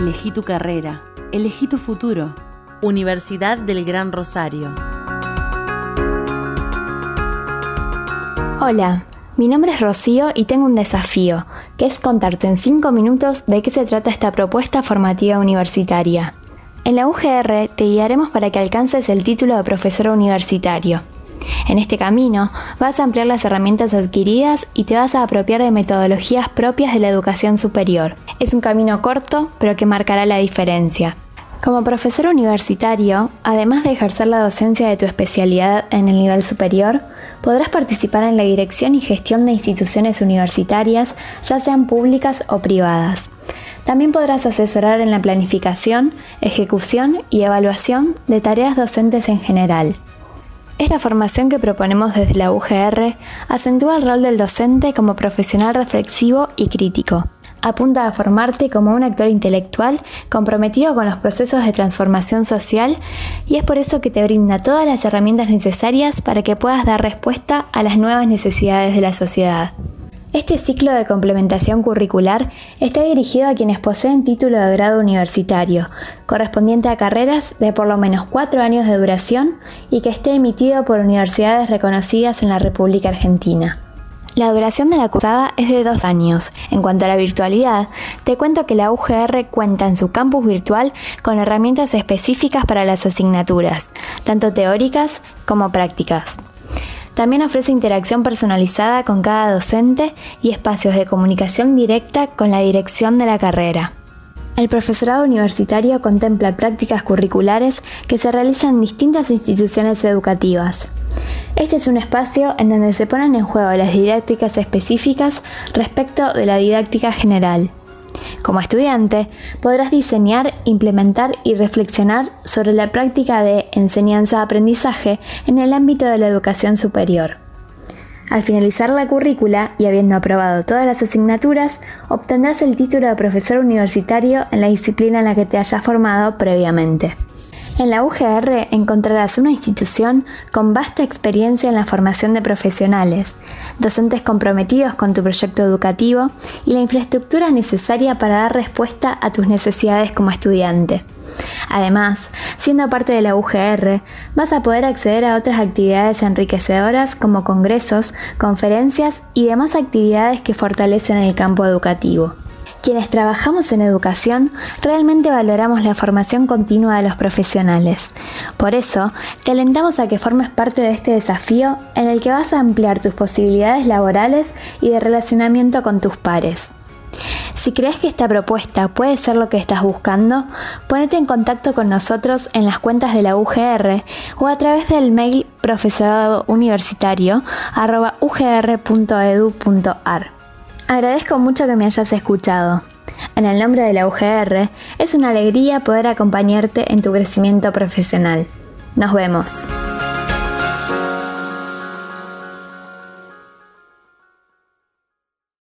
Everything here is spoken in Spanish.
Elegí tu carrera, elegí tu futuro. Universidad del Gran Rosario. Hola, mi nombre es Rocío y tengo un desafío, que es contarte en 5 minutos de qué se trata esta propuesta formativa universitaria. En la UGR te guiaremos para que alcances el título de profesor universitario. En este camino vas a ampliar las herramientas adquiridas y te vas a apropiar de metodologías propias de la educación superior. Es un camino corto, pero que marcará la diferencia. Como profesor universitario, además de ejercer la docencia de tu especialidad en el nivel superior, podrás participar en la dirección y gestión de instituciones universitarias, ya sean públicas o privadas. También podrás asesorar en la planificación, ejecución y evaluación de tareas docentes en general. Esta formación que proponemos desde la UGR acentúa el rol del docente como profesional reflexivo y crítico apunta a formarte como un actor intelectual comprometido con los procesos de transformación social y es por eso que te brinda todas las herramientas necesarias para que puedas dar respuesta a las nuevas necesidades de la sociedad. Este ciclo de complementación curricular está dirigido a quienes poseen título de grado universitario, correspondiente a carreras de por lo menos cuatro años de duración y que esté emitido por universidades reconocidas en la República Argentina. La duración de la cursada es de dos años. En cuanto a la virtualidad, te cuento que la UGR cuenta en su campus virtual con herramientas específicas para las asignaturas, tanto teóricas como prácticas. También ofrece interacción personalizada con cada docente y espacios de comunicación directa con la dirección de la carrera. El profesorado universitario contempla prácticas curriculares que se realizan en distintas instituciones educativas. Este es un espacio en donde se ponen en juego las didácticas específicas respecto de la didáctica general. Como estudiante, podrás diseñar, implementar y reflexionar sobre la práctica de enseñanza-aprendizaje en el ámbito de la educación superior. Al finalizar la currícula y habiendo aprobado todas las asignaturas, obtendrás el título de profesor universitario en la disciplina en la que te hayas formado previamente. En la UGR encontrarás una institución con vasta experiencia en la formación de profesionales, docentes comprometidos con tu proyecto educativo y la infraestructura necesaria para dar respuesta a tus necesidades como estudiante. Además, siendo parte de la UGR, vas a poder acceder a otras actividades enriquecedoras como congresos, conferencias y demás actividades que fortalecen el campo educativo. Quienes trabajamos en educación realmente valoramos la formación continua de los profesionales. Por eso, te alentamos a que formes parte de este desafío en el que vas a ampliar tus posibilidades laborales y de relacionamiento con tus pares. Si crees que esta propuesta puede ser lo que estás buscando, ponete en contacto con nosotros en las cuentas de la UGR o a través del mail profesoradouniversitario.ugr.edu.ar. Agradezco mucho que me hayas escuchado. En el nombre de la UGR, es una alegría poder acompañarte en tu crecimiento profesional. Nos vemos.